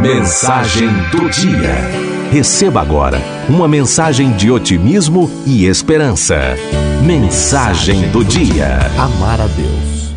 Mensagem do dia. Receba agora uma mensagem de otimismo e esperança. Mensagem do dia. Amar a Deus.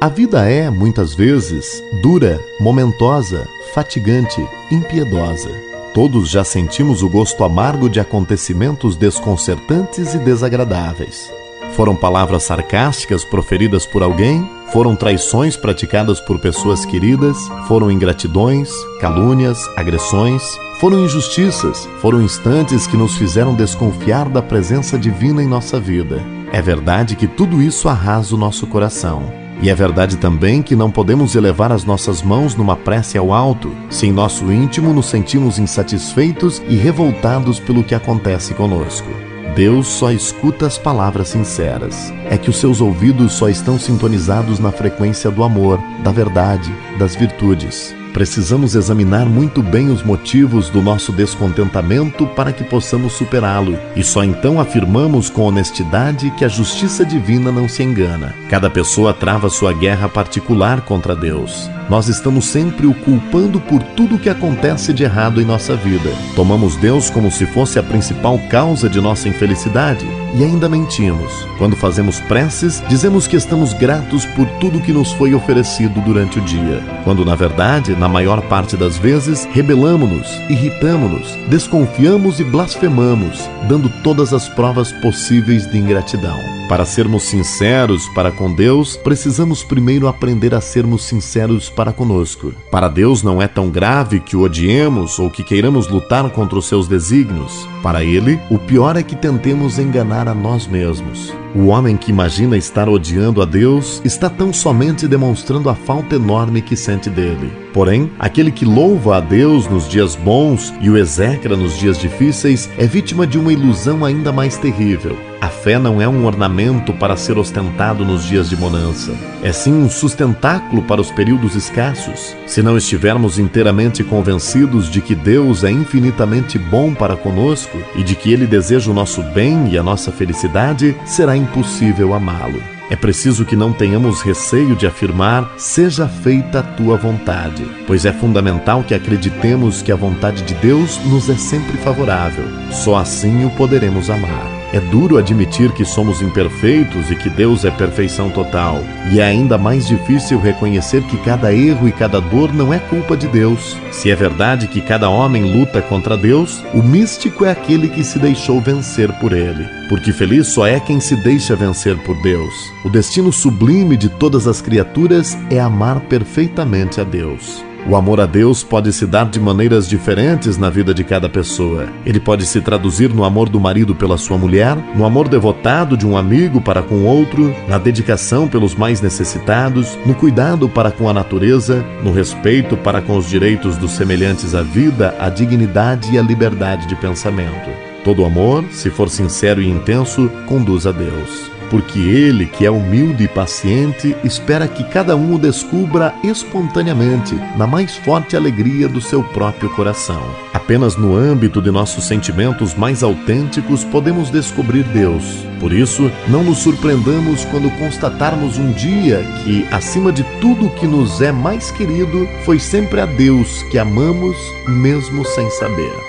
A vida é, muitas vezes, dura, momentosa, fatigante, impiedosa. Todos já sentimos o gosto amargo de acontecimentos desconcertantes e desagradáveis. Foram palavras sarcásticas proferidas por alguém? Foram traições praticadas por pessoas queridas? Foram ingratidões, calúnias, agressões? Foram injustiças? Foram instantes que nos fizeram desconfiar da presença divina em nossa vida. É verdade que tudo isso arrasa o nosso coração. E é verdade também que não podemos elevar as nossas mãos numa prece ao alto, se em nosso íntimo nos sentimos insatisfeitos e revoltados pelo que acontece conosco. Deus só escuta as palavras sinceras. É que os seus ouvidos só estão sintonizados na frequência do amor, da verdade, das virtudes. Precisamos examinar muito bem os motivos do nosso descontentamento para que possamos superá-lo, e só então afirmamos com honestidade que a justiça divina não se engana. Cada pessoa trava sua guerra particular contra Deus. Nós estamos sempre o culpando por tudo o que acontece de errado em nossa vida. Tomamos Deus como se fosse a principal causa de nossa infelicidade e ainda mentimos. Quando fazemos preces, dizemos que estamos gratos por tudo que nos foi oferecido durante o dia, quando na verdade, na maior parte das vezes, rebelamos-nos, irritamos-nos, desconfiamos e blasfemamos, dando todas as provas possíveis de ingratidão. Para sermos sinceros para com Deus, precisamos primeiro aprender a sermos sinceros para conosco. Para Deus não é tão grave que o odiemos ou que queiramos lutar contra os seus desígnios. Para Ele, o pior é que tentemos enganar a nós mesmos. O homem que imagina estar odiando a Deus está tão somente demonstrando a falta enorme que sente dele. Porém, aquele que louva a Deus nos dias bons e o execra nos dias difíceis é vítima de uma ilusão ainda mais terrível. A fé não é um ornamento para ser ostentado nos dias de bonança. É sim um sustentáculo para os períodos escassos. Se não estivermos inteiramente convencidos de que Deus é infinitamente bom para conosco e de que Ele deseja o nosso bem e a nossa felicidade, será impossível amá-lo. É preciso que não tenhamos receio de afirmar: seja feita a tua vontade, pois é fundamental que acreditemos que a vontade de Deus nos é sempre favorável. Só assim o poderemos amar. É duro admitir que somos imperfeitos e que Deus é perfeição total. E é ainda mais difícil reconhecer que cada erro e cada dor não é culpa de Deus. Se é verdade que cada homem luta contra Deus, o místico é aquele que se deixou vencer por ele. Porque feliz só é quem se deixa vencer por Deus. O destino sublime de todas as criaturas é amar perfeitamente a Deus. O amor a Deus pode se dar de maneiras diferentes na vida de cada pessoa. Ele pode se traduzir no amor do marido pela sua mulher, no amor devotado de um amigo para com outro, na dedicação pelos mais necessitados, no cuidado para com a natureza, no respeito para com os direitos dos semelhantes à vida, à dignidade e à liberdade de pensamento. Todo amor, se for sincero e intenso, conduz a Deus porque ele, que é humilde e paciente, espera que cada um o descubra espontaneamente, na mais forte alegria do seu próprio coração. Apenas no âmbito de nossos sentimentos mais autênticos podemos descobrir Deus. Por isso, não nos surpreendamos quando constatarmos um dia que, acima de tudo que nos é mais querido, foi sempre a Deus que amamos, mesmo sem saber.